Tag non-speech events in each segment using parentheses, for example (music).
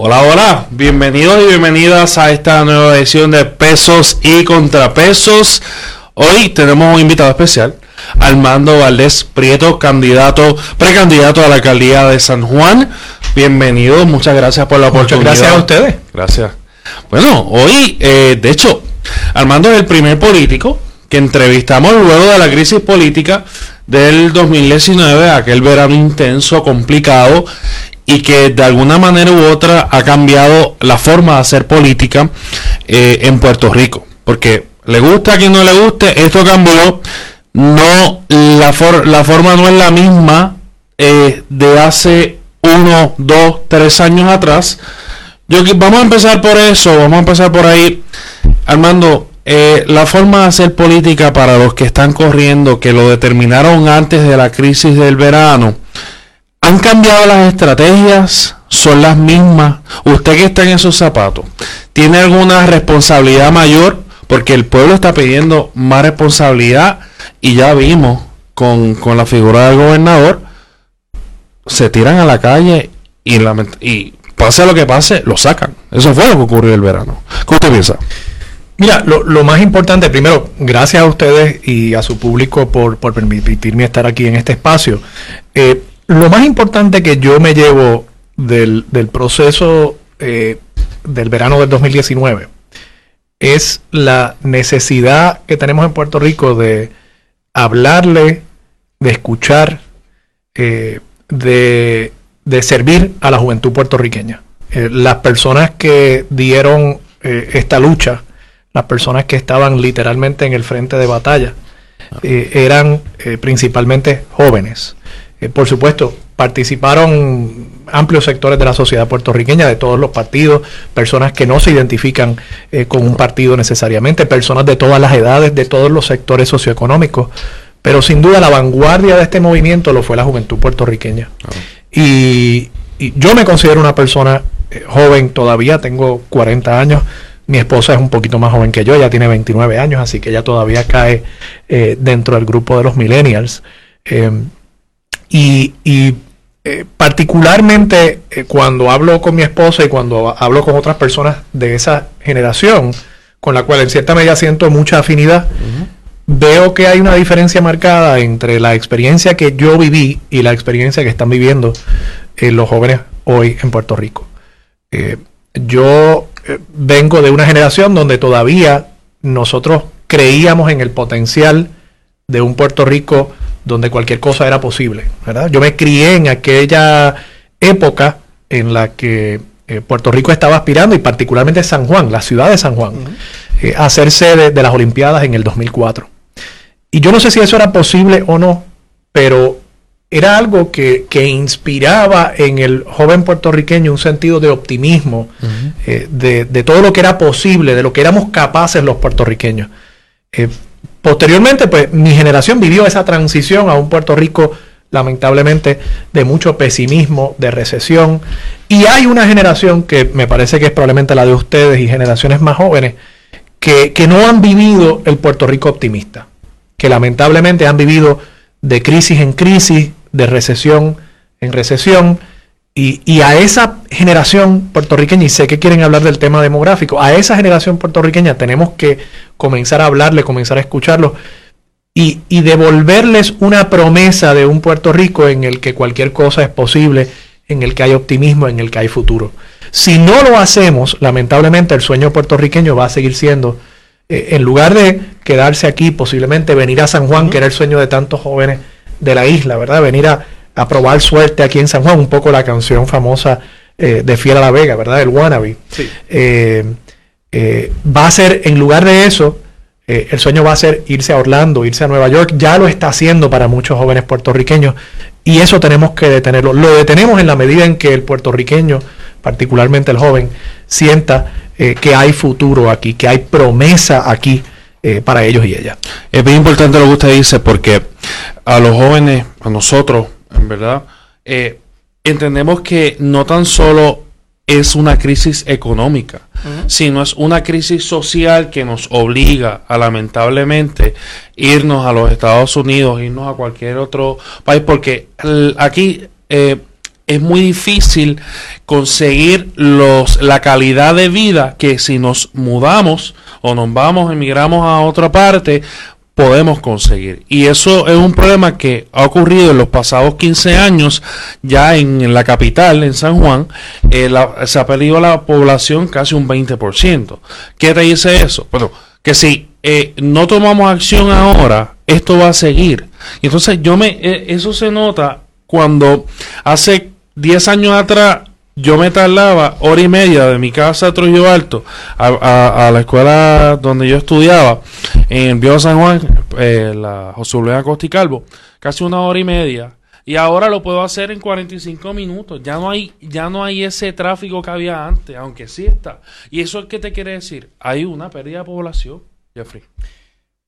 Hola, hola, bienvenidos y bienvenidas a esta nueva edición de Pesos y Contrapesos. Hoy tenemos un invitado especial, Armando Valdés Prieto, candidato, precandidato a la alcaldía de San Juan. Bienvenido, muchas gracias por la oportunidad. Gracias a ustedes. Gracias. Bueno, hoy, eh, de hecho, Armando es el primer político que entrevistamos luego de la crisis política del 2019, aquel verano intenso, complicado, y que de alguna manera u otra ha cambiado la forma de hacer política eh, en Puerto Rico. Porque le gusta a quien no le guste, esto cambió. No, la, la forma no es la misma eh, de hace uno, dos, tres años atrás. Yo, vamos a empezar por eso, vamos a empezar por ahí. Armando, eh, la forma de hacer política para los que están corriendo, que lo determinaron antes de la crisis del verano, ¿han cambiado las estrategias? ¿Son las mismas? Usted que está en esos zapatos, ¿tiene alguna responsabilidad mayor? Porque el pueblo está pidiendo más responsabilidad y ya vimos con, la figura del gobernador, se tiran a la calle y, y pase lo que pase, lo sacan. Eso fue lo que ocurrió el verano. ¿Qué usted piensa? Mira, lo, más importante, primero, gracias a ustedes y a su público por, permitirme estar aquí en este espacio. Eh, lo más importante que yo me llevo del, proceso eh, del verano del 2019 es la necesidad que tenemos en Puerto Rico de hablarle, de escuchar, eh, de, servir a la juventud puertorriqueña. las personas que dieron esta lucha, las personas que estaban literalmente en el frente de batalla eh, eran eh, principalmente jóvenes. Eh, por supuesto, participaron amplios sectores de la sociedad puertorriqueña, de todos los partidos, personas que no se identifican con un partido necesariamente, personas de todas las edades, de todos los sectores socioeconómicos. Pero sin duda la vanguardia de este movimiento lo fue la juventud puertorriqueña. y, yo me considero una persona joven todavía, tengo 40 años, mi esposa es un poquito más joven que yo, ella tiene 29 años, así que ella todavía cae eh, dentro del grupo de los millennials. Y, eh, particularmente eh, cuando hablo con mi esposa y cuando hablo con otras personas de esa generación, con la cual en cierta medida siento mucha afinidad, veo que hay una diferencia marcada entre la experiencia que yo viví y la experiencia que están viviendo los jóvenes hoy en Puerto Rico. yo vengo de una generación donde todavía nosotros creíamos en el potencial de un Puerto Rico donde cualquier cosa era posible, ¿verdad? Yo me crié en aquella época en la que eh, Puerto Rico estaba aspirando, y particularmente San Juan, la ciudad de San Juan, eh, a ser sede de las Olimpiadas en el 2004. Y yo no sé si eso era posible o no, pero era algo que, inspiraba en el joven puertorriqueño un sentido de optimismo, eh, de, todo lo que era posible, de lo que éramos capaces los puertorriqueños. Posteriormente, pues mi generación vivió esa transición a un Puerto Rico, lamentablemente, de mucho pesimismo, de recesión. Y hay una generación que me parece que es probablemente la de ustedes y generaciones más jóvenes, que, que no han vivido el Puerto Rico optimista, que lamentablemente han vivido de crisis en crisis, de recesión en recesión. Y, a esa generación puertorriqueña, y sé que quieren hablar del tema demográfico, a esa generación puertorriqueña tenemos que comenzar a hablarle, comenzar a escucharlo y, y, devolverles una promesa de un Puerto Rico en el que cualquier cosa es posible, en el que hay optimismo, en el que hay futuro. Si no lo hacemos, lamentablemente el sueño puertorriqueño va a seguir siendo, eh, en lugar de quedarse aquí, posiblemente venir a San Juan, que era el sueño de tantos jóvenes de la isla, ¿verdad? Venir a, probar suerte aquí en San Juan, un poco la canción famosa eh, de Fiera la Vega, ¿verdad? El Wannabe. Eh, eh, va a ser, en lugar de eso, el sueño va a ser irse a Orlando, irse a Nueva York. Ya lo está haciendo para muchos jóvenes puertorriqueños y eso tenemos que detenerlo. Lo detenemos en la medida en que el puertorriqueño, particularmente el joven, sienta que hay futuro aquí, que hay promesa aquí eh, para ellos y ellas. Es bien importante lo que usted dice porque a los jóvenes, a nosotros, en verdad, eh, entendemos que no tan solo es una crisis económica, sino es una crisis social que nos obliga a lamentablemente irnos a los Estados Unidos, irnos a cualquier otro país, porque aquí eh, es muy difícil conseguir los, la calidad de vida que si nos mudamos o nos vamos, emigramos a otra parte, podemos conseguir. Y eso es un problema que ha ocurrido en los pasados 15 años, ya en, la capital, en San Juan, eh, se ha perdido la población casi un 20%. ¿Qué te dice eso? Bueno, que si eh, no tomamos acción ahora, esto va a seguir. Y entonces yo me, eh, eso se nota cuando hace 10 años atrás yo me tardaba hora y media de mi casa a Trujillo Alto a, la escuela donde yo estudiaba, en Viejo San Juan, eh, la José Luis Acosta y Calvo, casi una hora y media. Y ahora lo puedo hacer en 45 minutos. Ya no hay, ya no hay ese tráfico que había antes, aunque sí está. ¿Y eso es qué te quiere decir? Hay una pérdida de población, Jeffrey.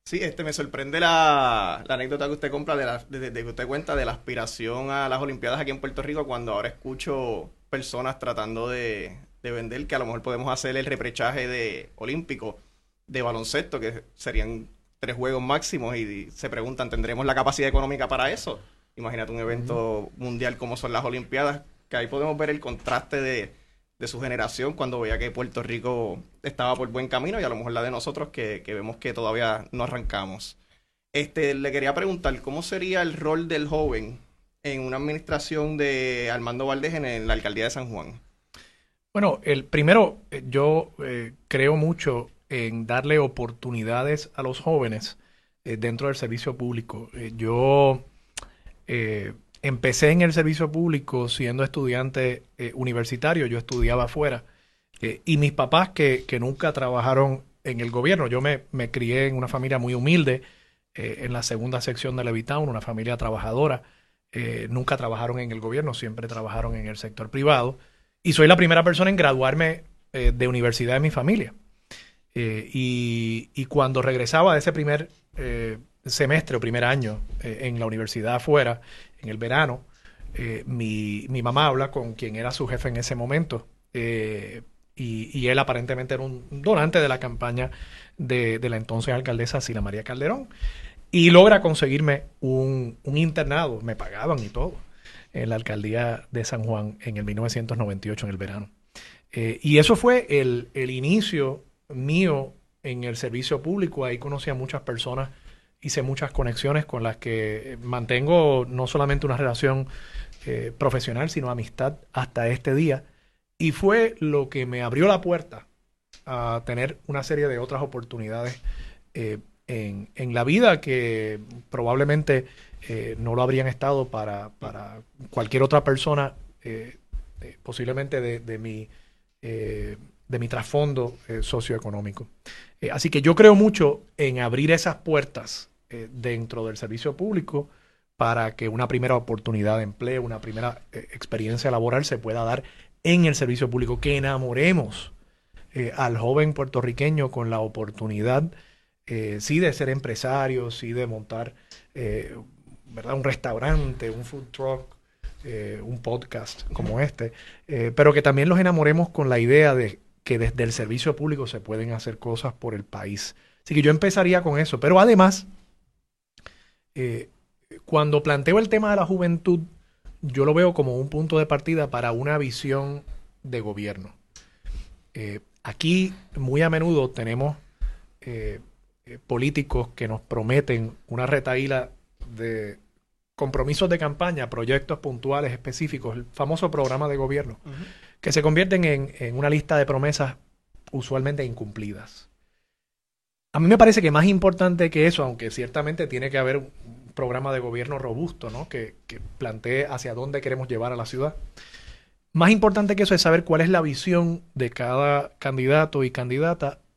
Sí, este me sorprende la, anécdota que usted compra de, la, de, que usted cuenta de la aspiración a las Olimpiadas aquí en Puerto Rico cuando ahora escucho personas tratando de, vender que a lo mejor podemos hacer el reprechaje de olímpico de baloncesto, que serían tres juegos máximos, y se preguntan, ¿tendremos la capacidad económica para eso? Imagínate un evento mundial como son las Olimpiadas, que ahí podemos ver el contraste de, su generación cuando veía que Puerto Rico estaba por buen camino y a lo mejor la de nosotros que, que vemos que todavía no arrancamos. Este, le quería preguntar, ¿cómo sería el rol del joven en una administración de Armando Valdés en la alcaldía de San Juan? Bueno, el primero, eh, yo eh, creo mucho en darle oportunidades a los jóvenes eh, dentro del servicio público. yo empecé en el servicio público siendo estudiante universitario, yo estudiaba afuera, y mis papás que, que, nunca trabajaron en el gobierno, yo me, me crié en una familia muy humilde, en la segunda sección de Levitown, una familia trabajadora. Eh, nunca trabajaron en el gobierno, siempre trabajaron en el sector privado. Y soy la primera persona en graduarme eh, de universidad de mi familia. Eh, y, cuando regresaba de ese primer semestre o primer año en la universidad afuera, en el verano, mi, mamá habla con quien era su jefe en ese momento. Y, él aparentemente era un donante de la campaña de, de la entonces alcaldesa Sila María Calderón. Y logra conseguirme un, internado, me pagaban y todo, en la alcaldía de San Juan en el 1998, en el verano. Eh, y eso fue el, inicio mío en el servicio público. Ahí conocí a muchas personas, hice muchas conexiones con las que mantengo no solamente una relación eh, profesional, sino amistad hasta este día. Y fue lo que me abrió la puerta a tener una serie de otras oportunidades eh, en, la vida que probablemente eh, no lo habrían estado para, cualquier otra persona, eh, eh, posiblemente de, mi, de mi trasfondo socioeconómico. así que yo creo mucho en abrir esas puertas dentro del servicio público para que una primera oportunidad de empleo, una primera experiencia laboral se pueda dar en el servicio público, que enamoremos al joven puertorriqueño con la oportunidad eh, sí de ser empresario, sí de montar eh, ¿verdad? un restaurante, un food truck, eh, un podcast como este, pero que también los enamoremos con la idea de que desde el servicio público se pueden hacer cosas por el país. Así que yo empezaría con eso, pero además, cuando planteo el tema de la juventud, yo lo veo como un punto de partida para una visión de gobierno. aquí muy a menudo tenemos eh, políticos que nos prometen una retaíla de compromisos de campaña, proyectos puntuales específicos, el famoso programa de gobierno, que se convierten en, una lista de promesas usualmente incumplidas. A mí me parece que más importante que eso, aunque ciertamente tiene que haber un programa de gobierno robusto, ¿no? que, que plantee hacia dónde queremos llevar a la ciudad. Más importante que eso es saber cuál es la visión de cada candidato y candidata eh,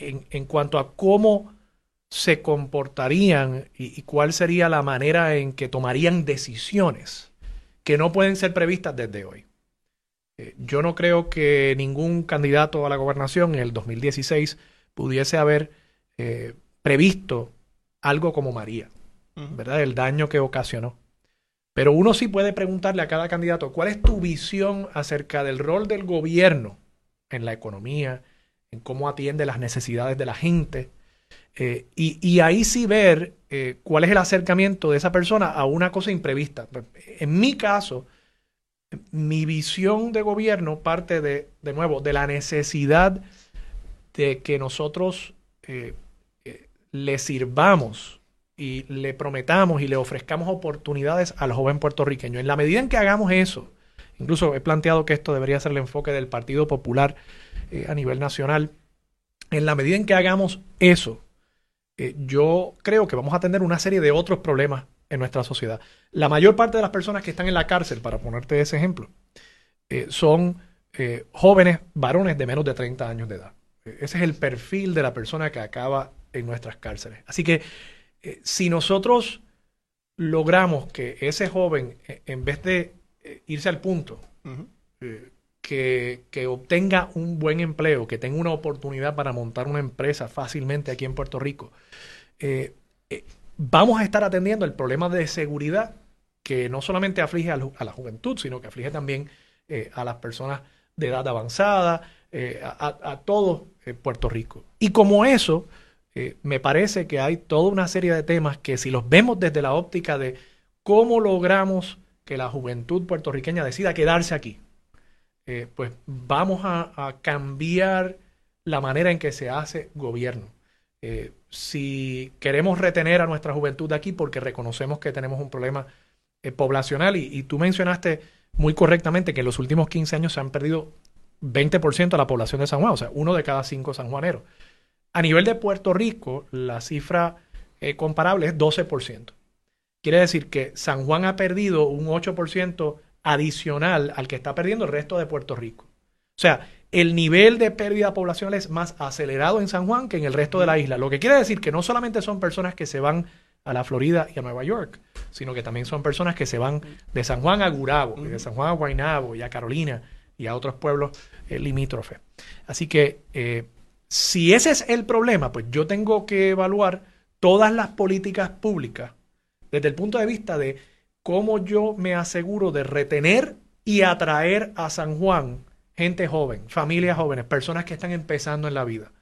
en, cuanto a cómo se comportarían y, cuál sería la manera en que tomarían decisiones que no pueden ser previstas desde hoy. Eh, yo no creo que ningún candidato a la gobernación en el 2016 pudiese haber eh, previsto algo como María, ¿verdad? El daño que ocasionó. Pero uno sí puede preguntarle a cada candidato, ¿cuál es tu visión acerca del rol del gobierno en la economía, en cómo atiende las necesidades de la gente, y, ahí sí ver cuál es el acercamiento de esa persona a una cosa imprevista. En mi caso, mi visión de gobierno parte de, de nuevo, de la necesidad de que nosotros le sirvamos y le prometamos y le ofrezcamos oportunidades al joven puertorriqueño. En la medida en que hagamos eso, incluso he planteado que esto debería ser el enfoque del Partido Popular eh, a nivel nacional, en la medida en que hagamos eso, eh, yo creo que vamos a tener una serie de otros problemas en nuestra sociedad. La mayor parte de las personas que están en la cárcel, para ponerte ese ejemplo, eh, son jóvenes varones de menos de 30 años de edad. Ese es el perfil de la persona que acaba en nuestras cárceles. Así que si nosotros logramos que ese joven, en vez de eh, irse al punto, que, que, obtenga un buen empleo, que tenga una oportunidad para montar una empresa fácilmente aquí en Puerto Rico, vamos a estar atendiendo el problema de seguridad que no solamente aflige a, la juventud, sino que aflige también a las personas de edad avanzada, a, a, todo Puerto Rico. Y como eso, eh, me parece que hay toda una serie de temas que si los vemos desde la óptica de cómo logramos que la juventud puertorriqueña decida quedarse aquí, eh, pues vamos a, cambiar la manera en que se hace gobierno. Eh, si queremos retener a nuestra juventud aquí porque reconocemos que tenemos un problema poblacional y, y, tú mencionaste muy correctamente que en los últimos 15 años se han perdido 20% de la población de San Juan, o sea, uno de cada cinco sanjuaneros. A nivel de Puerto Rico, la cifra eh, comparable es 12%. Quiere decir que San Juan ha perdido un 8% adicional al que está perdiendo el resto de Puerto Rico. O sea, el nivel de pérdida poblacional es más acelerado en San Juan que en el resto de la isla. Lo que quiere decir que no solamente son personas que se van a la Florida y a Nueva York, sino que también son personas que se van de San Juan a Gurabo, y de San Juan a Guaynabo y a Carolina y a otros pueblos eh, limítrofes. Así que eh, si ese es el problema, pues yo tengo que evaluar todas las políticas públicas desde el punto de vista de cómo yo me aseguro de retener y atraer a San Juan gente joven, familias jóvenes, personas que están empezando en la vida.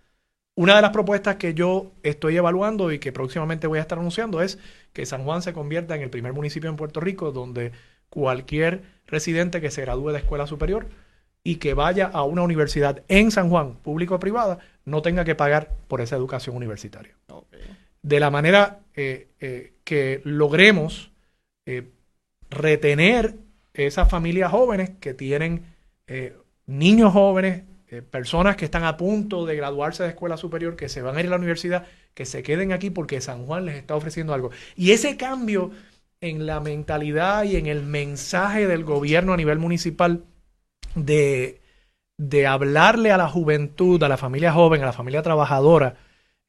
Una de las propuestas que yo estoy evaluando y que próximamente voy a estar anunciando es que San Juan se convierta en el primer municipio en Puerto Rico donde cualquier residente que se gradúe de escuela superior y que vaya a una universidad en San Juan, público o privada, no tenga que pagar por esa educación universitaria. De la manera eh, eh, que logremos eh, retener esas familias jóvenes que tienen niños jóvenes, personas que están a punto de graduarse de escuela superior, que se van a ir a la universidad, que se queden aquí porque San Juan les está ofreciendo algo. Y ese cambio en la mentalidad y en el mensaje del gobierno a nivel municipal de, de hablarle a la juventud, a la familia joven, a la familia trabajadora,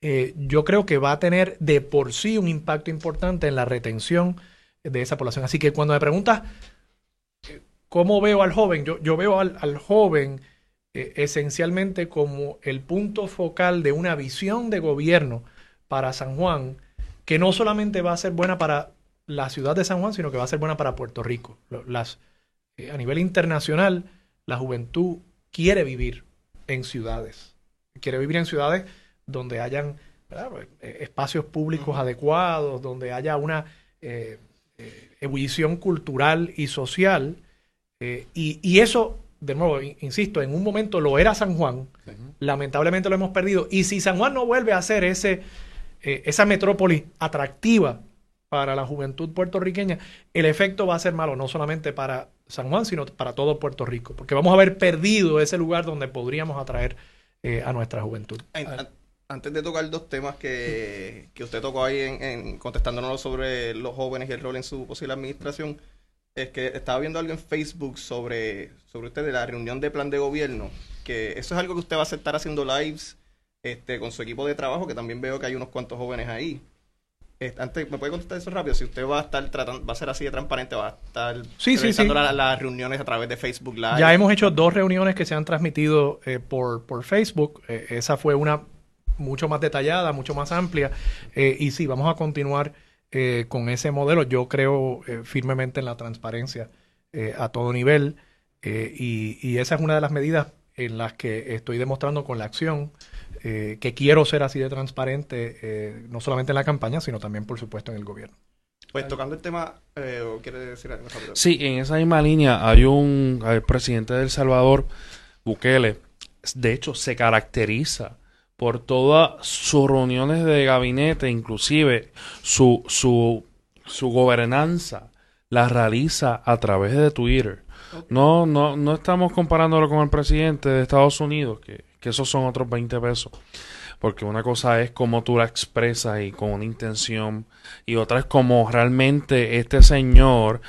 eh, yo creo que va a tener de por sí un impacto importante en la retención de esa población. Así que cuando me preguntas eh, cómo veo al joven, yo, yo veo al, joven eh, esencialmente como el punto focal de una visión de gobierno para San Juan, que no solamente va a ser buena para la ciudad de San Juan, sino que va a ser buena para Puerto Rico. A nivel internacional, la juventud quiere vivir en ciudades. Quiere vivir en ciudades donde hayan eh, espacios públicos adecuados, donde haya una eh, eh, ebullición cultural y social. y, eso, de nuevo, insisto, en un momento lo era San Juan, lamentablemente lo hemos perdido. Y si San Juan no vuelve a ser ese, esa metrópoli atractiva para la juventud puertorriqueña, el efecto va a ser malo, no solamente para San Juan, sino para todo Puerto Rico, porque vamos a haber perdido ese lugar donde podríamos atraer eh, a nuestra juventud. Antes de tocar dos temas que, usted tocó ahí en, contestándonos sobre los jóvenes y el rol en su posible administración, es que estaba viendo algo en Facebook sobre, sobre usted de la reunión de plan de gobierno, que eso es algo que usted va a estar haciendo lives este, con su equipo de trabajo, que también veo que hay unos cuantos jóvenes ahí. Antes, ¿me puede contestar eso rápido? Si usted va a estar tratando, va a ser así de transparente, va a estar sí, sí, sí. las reuniones a través de Facebook Live. Ya hemos hecho dos reuniones que se han transmitido eh, por, por Facebook. Eh, esa fue una mucho más detallada, mucho más amplia. Eh, y sí, vamos a continuar con ese modelo. Yo creo firmemente en la transparencia a todo nivel. Y, y, esa es una de las medidas en las que estoy demostrando con la acción eh, que quiero ser así de transparente, eh, no solamente en la campaña, sino también, por supuesto, en el gobierno. Pues tocando el tema, eh, ¿quiere decir algo? Sí, en esa misma línea hay un el presidente de El Salvador, Bukele, de hecho se caracteriza por todas sus reuniones de gabinete, inclusive su, su, su gobernanza la realiza a través de Twitter. No, no, no estamos comparándolo con el presidente de Estados Unidos, que, que esos son otros 20 pesos. Porque una cosa es cómo tú la expresas y con una intención, y otra es como realmente este señor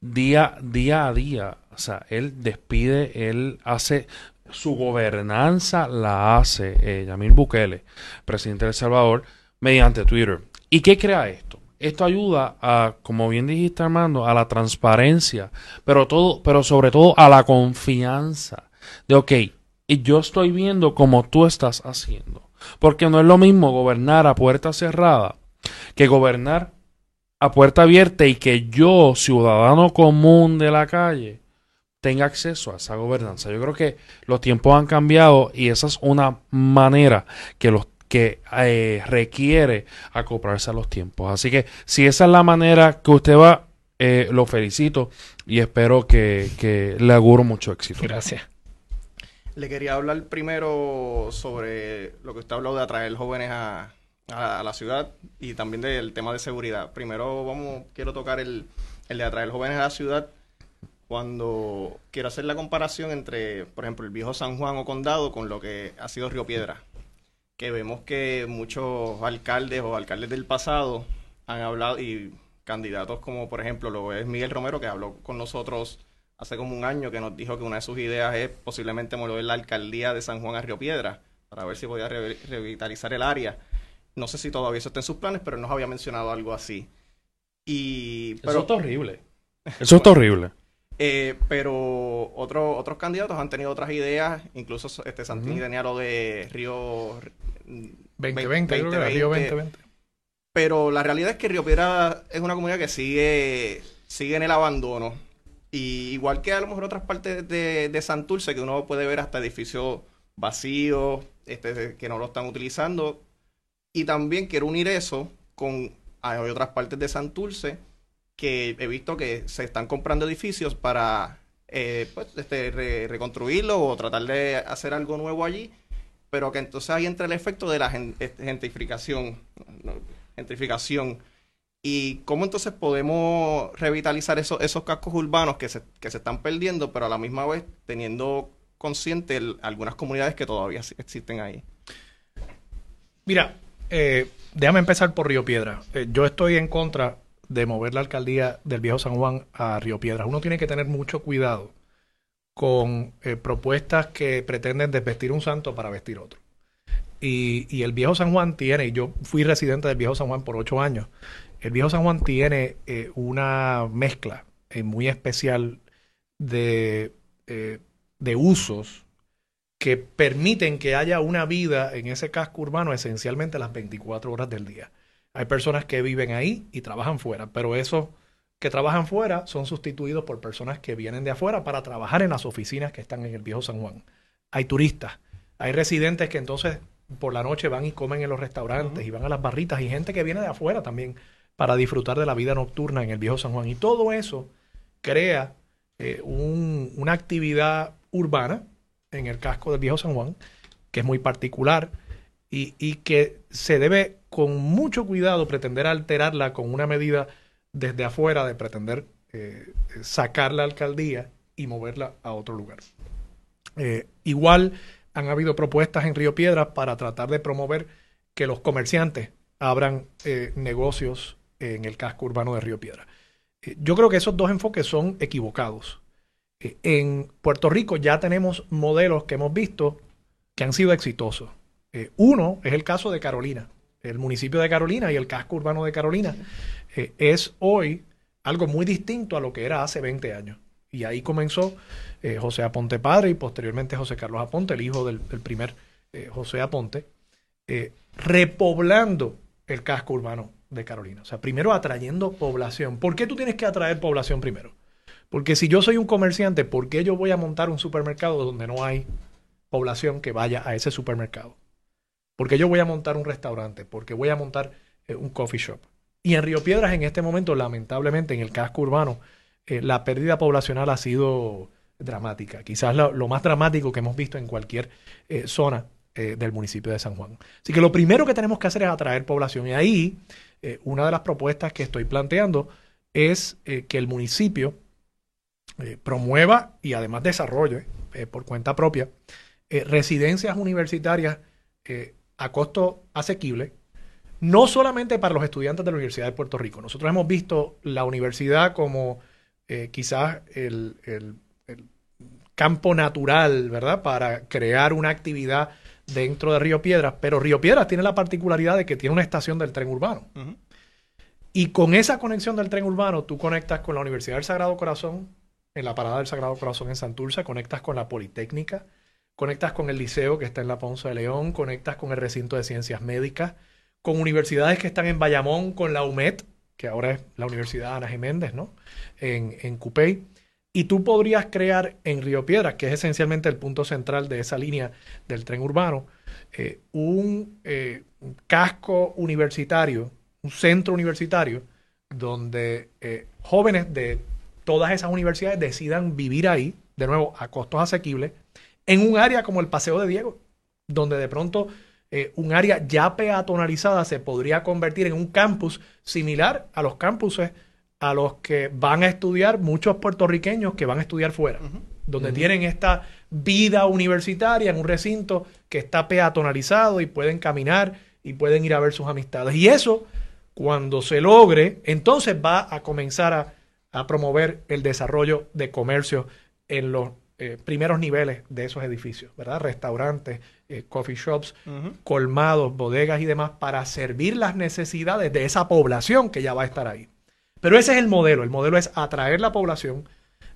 día, día a día, o sea, él despide, él hace su gobernanza la hace eh, Yamil Bukele, presidente de El Salvador, mediante Twitter. ¿Y qué crea esto? Esto ayuda a, como bien dijiste Armando, a la transparencia, pero todo, pero sobre todo a la confianza de ok, yo estoy viendo como tú estás haciendo. Porque no es lo mismo gobernar a puerta cerrada que gobernar a puerta abierta y que yo, ciudadano común de la calle, tenga acceso a esa gobernanza. Yo creo que los tiempos han cambiado y esa es una manera que los que eh, requiere acoplarse a los tiempos. Así que si esa es la manera que usted va, eh, lo felicito y espero que, que le auguro mucho éxito. Gracias. Le quería hablar primero sobre lo que usted ha hablado de atraer jóvenes a, a, la ciudad y también del tema de seguridad. Primero vamos, quiero tocar el, el de atraer jóvenes a la ciudad cuando quiero hacer la comparación entre, por ejemplo, el viejo San Juan o Condado con lo que ha sido Río Piedra. Que vemos que muchos alcaldes o alcaldes del pasado han hablado y candidatos como, por ejemplo, lo es Miguel Romero, que habló con nosotros hace como un año que nos dijo que una de sus ideas es posiblemente mover la alcaldía de San Juan a Río Piedra para ver si podía revitalizar el área. No sé si todavía eso está en sus planes, pero nos había mencionado algo así. Y, pero, eso está horrible. Eso está horrible. Eh, pero otros otros candidatos han tenido otras ideas, incluso este Santini tenía lo de Río 2020, Río 2020. Pero la realidad es que Río Piedra es una comunidad que sigue, sigue en el abandono y igual que a lo mejor otras partes de, de Santurce, que uno puede ver hasta edificios vacíos, este, que no lo están utilizando. Y también quiero unir eso con hay otras partes de Santurce que he visto que se están comprando edificios para eh, pues, este, reconstruirlo o tratar de hacer algo nuevo allí, pero que entonces ahí entra el efecto de la este, gentrificación. gentrificación ¿Y cómo entonces podemos revitalizar esos, esos cascos urbanos que se, que se están perdiendo, pero a la misma vez teniendo consciente algunas comunidades que todavía existen ahí? Mira, eh, déjame empezar por Río Piedra. Eh, yo estoy en contra de mover la alcaldía del Viejo San Juan a Río Piedra. Uno tiene que tener mucho cuidado con eh, propuestas que pretenden desvestir un santo para vestir otro. Y, y, el Viejo San Juan tiene, y yo fui residente del Viejo San Juan por ocho años, el viejo San Juan tiene eh, una mezcla eh, muy especial de, eh, de usos que permiten que haya una vida en ese casco urbano esencialmente las 24 horas del día. Hay personas que viven ahí y trabajan fuera, pero esos que trabajan fuera son sustituidos por personas que vienen de afuera para trabajar en las oficinas que están en el viejo San Juan. Hay turistas, hay residentes que entonces por la noche van y comen en los restaurantes y van a las barritas y gente que viene de afuera también para disfrutar de la vida nocturna en el viejo San Juan. Y todo eso crea eh, una actividad urbana en el casco del viejo San Juan, que es muy particular y, que se debe con mucho cuidado pretender alterarla con una medida desde afuera de pretender eh, sacar la alcaldía y moverla a otro lugar. Eh, igual han habido propuestas en Río Piedras para tratar de promover que los comerciantes abran negocios en el casco urbano de Río Piedra. Eh, yo creo que esos dos enfoques son equivocados. Eh, en Puerto Rico ya tenemos modelos que hemos visto que han sido exitosos. Eh, uno es el caso de Carolina. El municipio de Carolina y el casco urbano de Carolina es hoy algo muy distinto a lo que era hace 20 años. Y ahí comenzó José Aponte padre y posteriormente José Carlos Aponte, el hijo del, primer José Aponte, repoblando el casco urbano de Carolina. O sea, primero atrayendo población. ¿Por qué tú tienes que atraer población primero? Porque si yo soy un comerciante, ¿por qué yo voy a montar un supermercado donde no hay población que vaya a ese supermercado? Porque yo voy a montar un restaurante, porque voy a montar eh, un coffee shop. Y en Río Piedras, en este momento, lamentablemente, en el casco urbano, eh, la pérdida poblacional ha sido dramática. Quizás lo, más dramático que hemos visto en cualquier eh, zona del municipio de San Juan. Así que lo primero que tenemos que hacer es atraer población. Y ahí, una de las propuestas que estoy planteando es que el municipio promueva y además desarrolle por cuenta propia residencias universitarias a costo asequible no solamente para los estudiantes de la Universidad de Puerto Rico. Nosotros hemos visto la universidad como eh, quizás el, campo natural, ¿verdad?, para crear una actividad dentro de Río Piedras, pero Río Piedras tiene la particularidad de que tiene una estación del tren urbano. Y con esa conexión del tren urbano, tú conectas con la Universidad del Sagrado Corazón, en la parada del Sagrado Corazón en Santurce, conectas con la Politécnica, conectas con el liceo que está en la Ponce de León, conectas con el recinto de ciencias médicas, con universidades que están en Bayamón, con la UMED, que ahora es la Universidad Ana Jiménez, ¿no? En, en. Y tú podrías crear en Río Piedras, que es esencialmente el punto central de esa línea del tren urbano, eh, un, eh, un, casco universitario, un centro universitario, donde eh, jóvenes de todas esas universidades decidan vivir ahí, de nuevo, a costos asequibles, en un área como el Paseo de Diego, donde de pronto eh, un área ya peatonalizada se podría convertir en un campus similar a los campuses a los que van a estudiar muchos puertorriqueños que van a estudiar fuera, donde tienen esta vida universitaria en un recinto que está peatonalizado y pueden caminar y pueden ir a ver sus amistades. Y eso, cuando se logre, entonces va a comenzar a, a promover el desarrollo de comercio en los eh, primeros niveles de esos edificios, ¿verdad? Restaurantes, eh, coffee shops, colmados, bodegas y demás, para servir las necesidades de esa población que ya va a estar ahí. Pero ese es el modelo. El modelo es atraer la población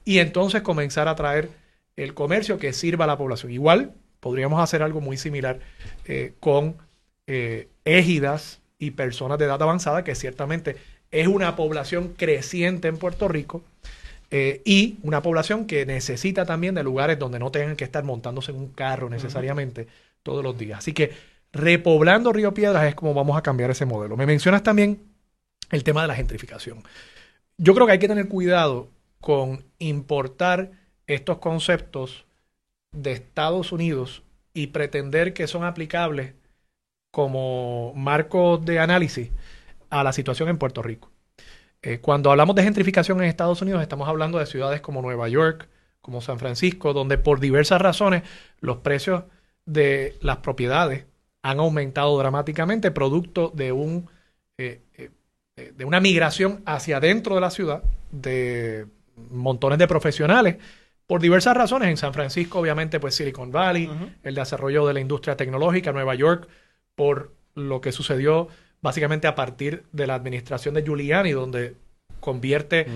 y entonces comenzar a atraer el comercio que sirva a la población. Igual podríamos hacer algo muy similar eh, con égidas y personas de edad avanzada, que ciertamente es una población creciente en Puerto Rico eh, y una población que necesita también de lugares donde no tengan que estar montándose en un carro necesariamente todos los días. Así que repoblando Río Piedras es como vamos a cambiar ese modelo. Me mencionas también el tema de la gentrificación. Yo creo que hay que tener cuidado con importar estos conceptos de Estados Unidos y pretender que son aplicables como marcos de análisis a la situación en Puerto Rico. Eh, cuando hablamos de gentrificación en Estados Unidos, estamos hablando de ciudades como Nueva York, como San Francisco, donde por diversas razones los precios de las propiedades han aumentado dramáticamente, producto de un eh, eh, de una migración hacia adentro de la ciudad de montones de profesionales por diversas razones. En San Francisco, obviamente, pues Silicon Valley, el desarrollo de la industria tecnológica, Nueva York, por lo que sucedió básicamente a partir de la administración de Giuliani, donde convierte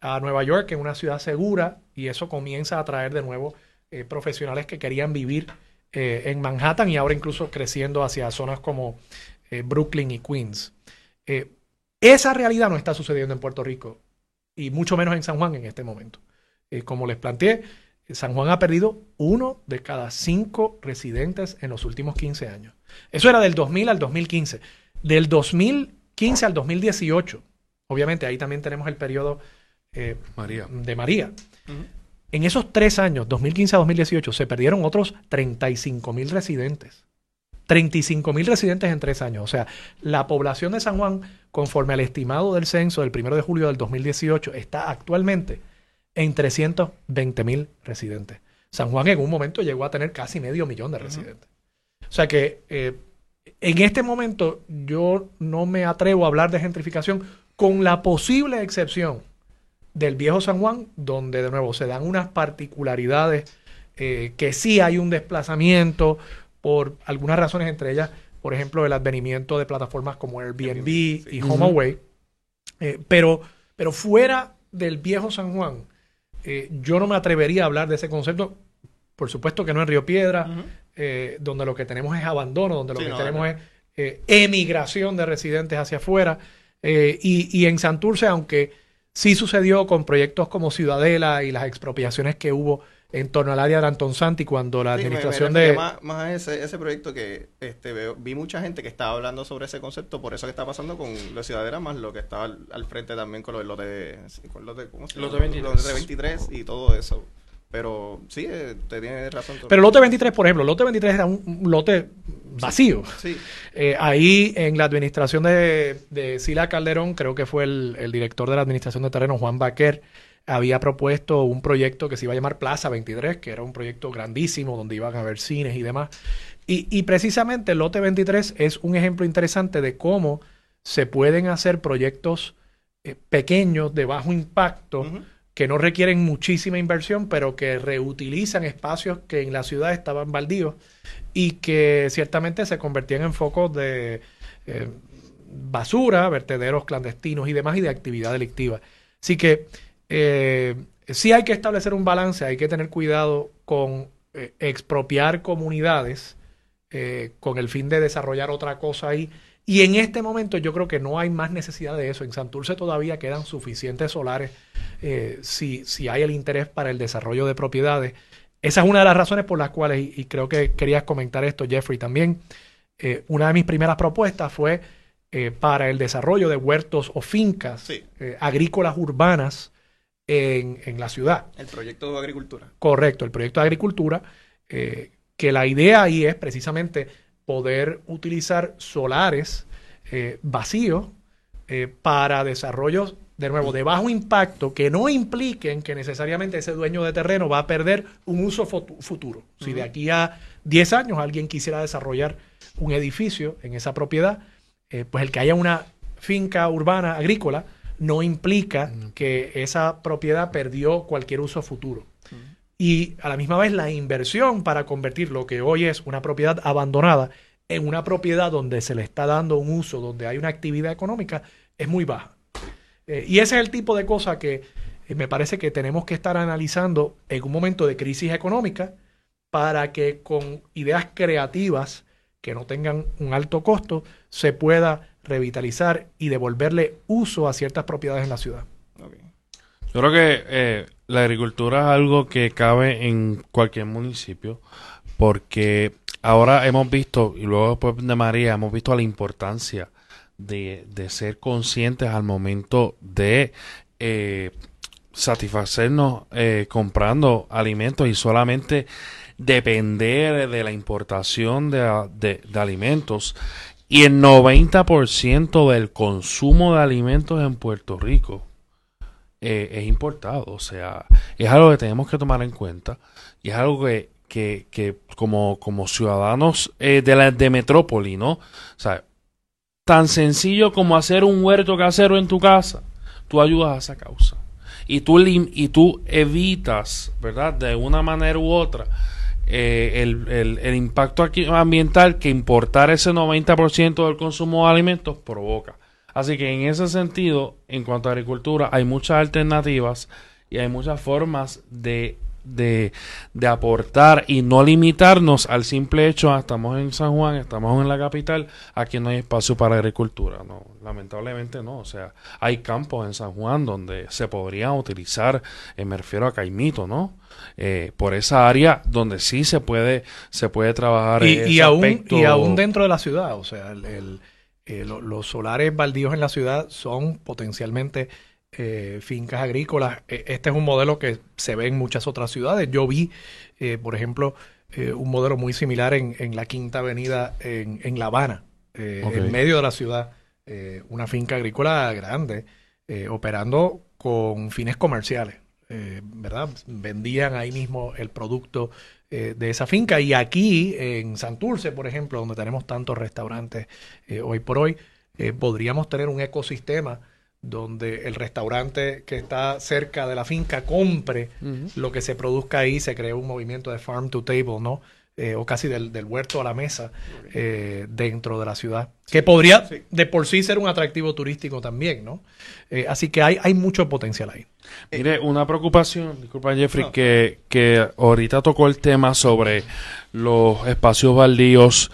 a Nueva York en una ciudad segura y eso comienza a atraer de nuevo eh, profesionales que querían vivir eh, en Manhattan y ahora incluso creciendo hacia zonas como eh, Brooklyn y Queens. esa realidad no está sucediendo en Puerto Rico y mucho menos en San Juan en este momento. como les planteé, San Juan ha perdido uno de cada cinco residentes en los últimos 15 años. Eso era del 2000 al 2015. Del 2015 al 2018, obviamente ahí también tenemos el periodo eh, de María. En esos tres años, 2015 a 2018, se perdieron otros 35 mil residentes. 35 mil residentes en tres años. O sea, la población de San Juan, conforme al estimado del censo del 1 de julio del 2018, está actualmente en 320 mil residentes. San Juan en un momento llegó a tener casi medio millón de residentes. O sea que eh, en este momento yo no me atrevo a hablar de gentrificación con la posible excepción del viejo San Juan, donde de nuevo se dan unas particularidades eh, que sí hay un desplazamiento por algunas razones, entre ellas, por ejemplo, el advenimiento de plataformas como Airbnb y HomeAway. Eh, pero, pero fuera del viejo San Juan, eh, yo no me atrevería a hablar de ese concepto. Por supuesto que no en Río Piedra, eh, donde lo que tenemos es abandono, donde lo que tenemos es eh, emigración de residentes hacia afuera. Eh, y, en Santurce, aunque sí sucedió con proyectos como Ciudadela y las expropiaciones que hubo en torno al área de Anton Santi cuando la administración de... Más, más ese, ese proyecto que este, veo, vi mucha gente que estaba hablando sobre ese concepto, por eso que está pasando con la ciudadera, más lo que estaba al, frente también con lo de con lo de, ¿cómo se llama? 23. 23 y todo eso. Pero sí, eh, te tiene razón. Pero el lote 23, por ejemplo, el lote 23 era un, lote vacío. Sí. Eh, ahí en la administración de, de Sila Calderón, creo que fue el, el, director de la administración de terreno, Juan Baquer, había propuesto un proyecto que se iba a llamar Plaza 23, que era un proyecto grandísimo donde iban a haber cines y demás. Y, y precisamente el lote 23 es un ejemplo interesante de cómo se pueden hacer proyectos eh, pequeños de bajo impacto que no requieren muchísima inversión, pero que reutilizan espacios que en la ciudad estaban baldíos y que ciertamente se convertían en focos de eh, basura, vertederos clandestinos y demás y de actividad delictiva. Así que eh, sí hay que establecer un balance, hay que tener cuidado con eh, expropiar comunidades con el fin de desarrollar otra cosa ahí y en este momento yo creo que no hay más necesidad de eso. En Santurce todavía quedan suficientes solares eh, si, si hay el interés para el desarrollo de propiedades. Esa es una de las razones por las cuales, y, creo que querías comentar esto, Jeffrey, también, eh, una de mis primeras propuestas fue eh, para el desarrollo de huertos o fincas agrícolas urbanas en, en, la ciudad. El proyecto de agricultura. Correcto, el proyecto de agricultura, que la idea ahí es precisamente poder utilizar solares eh, vacíos eh, para desarrollos, de nuevo, de bajo impacto que no impliquen que necesariamente ese dueño de terreno va a perder un uso futuro. Si de aquí a 10 años alguien quisiera desarrollar un edificio en esa propiedad, eh, pues el que haya una finca urbana agrícola no implica que esa propiedad perdió cualquier uso futuro y a la misma vez la inversión para convertir lo que hoy es una propiedad abandonada en una propiedad donde se le está dando un uso, donde hay una actividad económica, es muy baja. Eh, y ese es el tipo de cosa que eh, me parece que tenemos que estar analizando en un momento de crisis económica para que con ideas creativas que no tengan un alto costo se pueda revitalizar y devolverle uso a ciertas propiedades en la ciudad. Yo creo que eh, la agricultura es algo que cabe en cualquier municipio porque ahora hemos visto, y luego después de María, hemos visto la importancia de, ser conscientes al momento de eh, satisfacernos eh, comprando alimentos y solamente depender de la importación de, de alimentos. Y el 90% del consumo de alimentos en Puerto Rico eh, es importado. O sea, es algo que tenemos que tomar en cuenta y es algo que, que, como, como ciudadanos eh, de, la, de metrópoli, ¿no? O sea, tan sencillo como hacer un huerto casero en tu casa, tú ayudas a esa causa. Y tú, y tú evitas, ¿verdad? De una manera u otra, eh, el, el, el, impacto ambiental que importar ese 90% del consumo de alimentos provoca. Así que en ese sentido, en cuanto a agricultura, hay muchas alternativas y hay muchas formas de, de, de aportar y no limitarnos al simple hecho, ah, estamos en San Juan, estamos en la capital, aquí no hay espacio para agricultura. No, lamentablemente no. O sea, hay campos en San Juan donde se podrían utilizar, eh, me refiero a Caimito, ¿no? Eh, por esa área donde sí se puede, se puede trabajar. Y, y aún, y aún dentro de la ciudad, o sea, el eh, los solares baldíos en la ciudad son potencialmente eh, fincas agrícolas. E, este es un modelo que se ve en muchas otras ciudades. Yo vi, eh, por ejemplo, un modelo muy similar en, en la Quinta Avenida en, en La Habana, en medio de la ciudad, una finca agrícola grande, operando con fines comerciales. ¿verdad? Vendían ahí mismo el producto eh, de esa finca. Y aquí en Santurce, por ejemplo, donde tenemos tantos restaurantes eh, hoy por hoy, eh, podríamos tener un ecosistema donde el restaurante que está cerca de la finca compre lo que se produzca ahí, se crea un movimiento de farm to table, ¿no? O casi del, huerto a la mesa dentro de la ciudad, que podría de por sí ser un atractivo turístico también, ¿no? así que hay, hay mucho potencial ahí. Mire, una preocupación, disculpa Jeffrey, que, que ahorita tocó el tema sobre los espacios baldíos,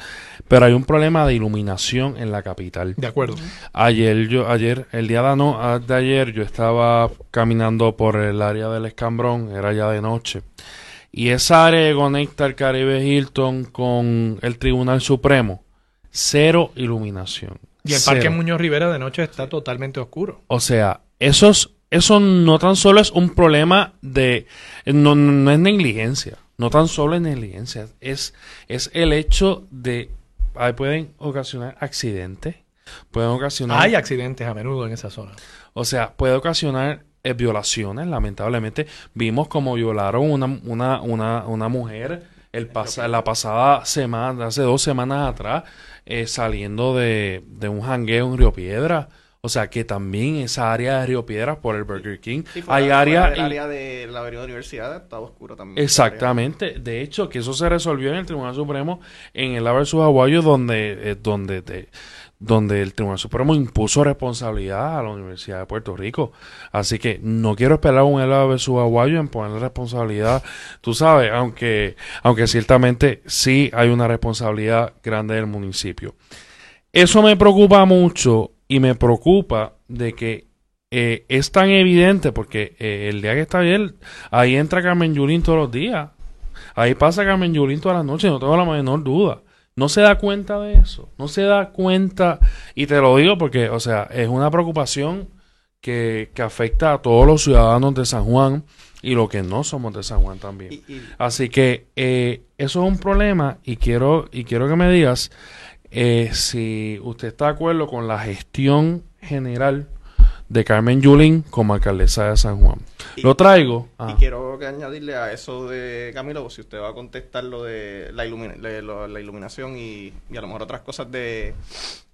pero hay un problema de iluminación en la capital. De acuerdo. Ayer, yo, ayer, el día de, no, de ayer, yo estaba caminando por el área del escambrón, era ya de noche, Y esa área que conecta el Caribe Hilton con el Tribunal Supremo, cero iluminación. Y el Cero. Parque Muñoz Rivera de noche está totalmente oscuro. O sea, esos, eso no tan solo es un problema de... No, no- no es negligencia. No tan solo es negligencia. Es, es el hecho de... Ahí pueden ocasionar accidentes. Pueden ocasionar... Hay accidentes a menudo en esa zona. O sea, puede ocasionar eh, violaciones, lamentablemente. Vimos como violaron una, una, una, una mujer el pasa- la pasada semana, hace dos semanas atrás, eh, saliendo de, de un jangueo en Río Piedra. O sea, que también esa área de Río Piedra por el Burger King Sí, hay fuera área... del y- área de la avenida universidad estaba oscuro también. Exactamente. De hecho, que eso se resolvió en el Tribunal Supremo en el versus Aguayo, donde, eh, donde, de- donde el Tribunal Supremo impuso responsabilidad a la Universidad de Puerto Rico. Así que no quiero esperar un ELA versus Aguayo en ponerle responsabilidad. Tú sabes, aunque, aunque ciertamente sí hay una responsabilidad grande del municipio. Eso me preocupa mucho y me preocupa de que eh, es tan evidente porque eh, el día que está bien, ahí entra Carmen Yulín todos los días. Ahí pasa Carmen Yulín todas las noches, no tengo la menor duda. No se da cuenta de eso, no se da cuenta, y te lo digo porque, o sea, es una preocupación que, que afecta a todos los ciudadanos de San Juan y los que no somos de San Juan también. Y, y- Así que eh, eso es un problema y quiero, y quiero que me digas eh, si usted está de acuerdo con la gestión general de Carmen Yulín como alcaldesa de San Juan. Y- Lo traigo. y Ah, quiero que añadirle a eso de Camilo, si usted va a contestar lo de la, ilumina- de lo- la iluminación y, y a lo mejor otras cosas de,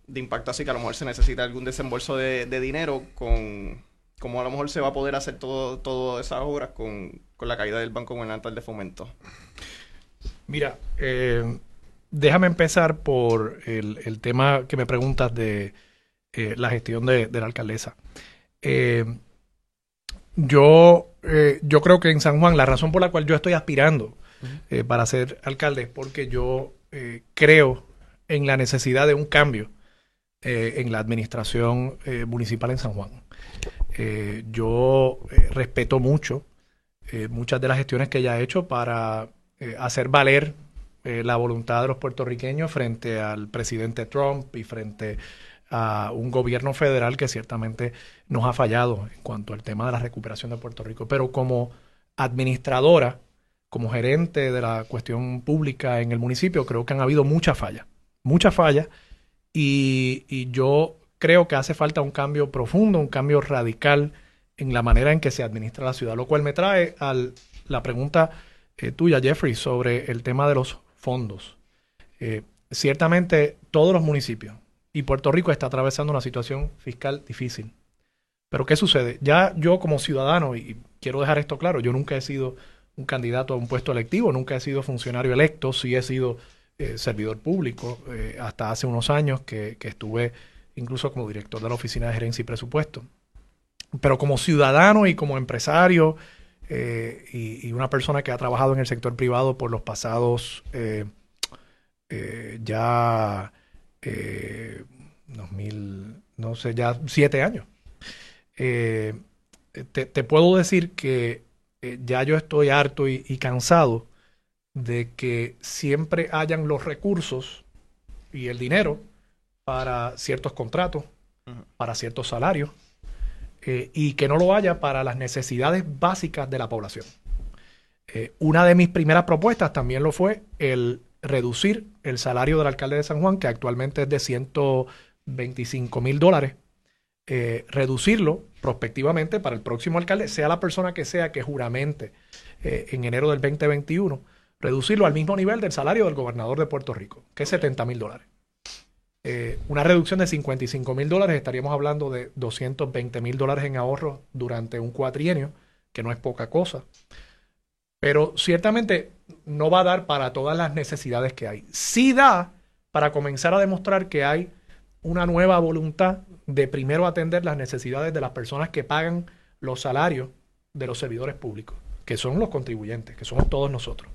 de impacto, así que a lo mejor se necesita algún desembolso de, de dinero con cómo a lo mejor se va a poder hacer todo todas esas obras con, con la caída del Banco Gubernamental de Fomento. Mira, eh, déjame empezar por el, el tema que me preguntas de eh, la gestión de, de la alcaldesa. Eh, yo, eh, yo creo que en San Juan la razón por la cual yo estoy aspirando para ser alcalde es porque yo creo en la necesidad de un cambio en la administración municipal en San Juan. Yo respeto mucho muchas de las gestiones que ella ha hecho para hacer valer la voluntad de los puertorriqueños frente al presidente Trump y frente a un gobierno federal que ciertamente nos ha fallado en cuanto al tema de la recuperación de Puerto Rico. Pero como administradora, como gerente de la cuestión pública en el municipio, creo que han habido muchas fallas, muchas fallas, y, yo creo que hace falta un cambio profundo, un cambio radical en la manera en que se administra la ciudad, lo cual me trae a la pregunta eh, tuya, Jeffrey, sobre el tema de los fondos. Eh, ciertamente todos los municipios y Puerto Rico está atravesando una situación fiscal difícil. Pero ¿qué sucede? Ya yo como ciudadano, y quiero dejar esto claro, yo nunca he sido un candidato a un puesto electivo, nunca he sido funcionario electo, sí he sido eh, servidor público eh, hasta hace unos años que, que estuve incluso como director de la Oficina de Gerencia y Presupuesto. Pero como ciudadano y como empresario eh, y, una persona que ha trabajado en el sector privado por los pasados ya eh, 2000, no sé, ya siete años. Eh, te, te puedo decir que eh, ya yo estoy harto y, y cansado de que siempre hayan los recursos y el dinero para ciertos contratos, para ciertos salarios, eh, y que no lo haya para las necesidades básicas de la población. Una de mis primeras propuestas también lo fue el reducir el salario del alcalde de San Juan, que actualmente es de 125 mil dólares, eh, reducirlo prospectivamente para el próximo alcalde, sea la persona que sea que juramente eh, en enero del 2021, reducirlo al mismo nivel del salario del gobernador de Puerto Rico, que es 70 mil dólares. Eh, una reducción de 55 mil dólares, estaríamos hablando de 220 mil dólares en ahorros durante un cuatrienio, que no es poca cosa. Pero ciertamente no va a dar para todas las necesidades que hay. Sí da para comenzar a demostrar que hay una nueva voluntad de primero atender las necesidades de las personas que pagan los salarios de los servidores públicos, que son los contribuyentes, que somos todos nosotros.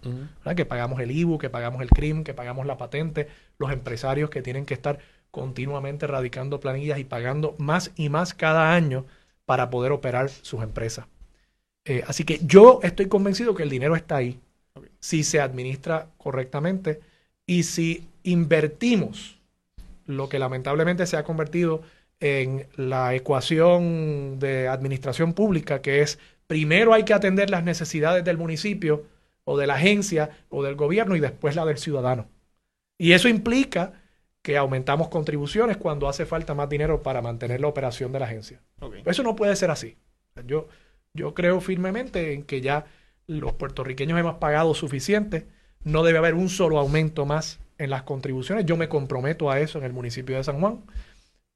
que pagamos el IBU, que pagamos el CRIM, que pagamos la patente, los empresarios que tienen que estar continuamente radicando planillas y pagando más y más cada año para poder operar sus empresas. Eh, así que yo estoy convencido que el dinero está ahí. Si se administra correctamente y si invertimos lo que lamentablemente se ha convertido en la ecuación de administración pública, que es primero hay que atender las necesidades del municipio o de la agencia o del gobierno y después la del ciudadano. Y eso implica que aumentamos contribuciones cuando hace falta más dinero para mantener la operación de la agencia. Eso no puede ser así. Yo, yo creo firmemente en que ya los puertorriqueños hemos pagado suficiente, no debe haber un solo aumento más en las contribuciones. Yo me comprometo a eso en el municipio de San Juan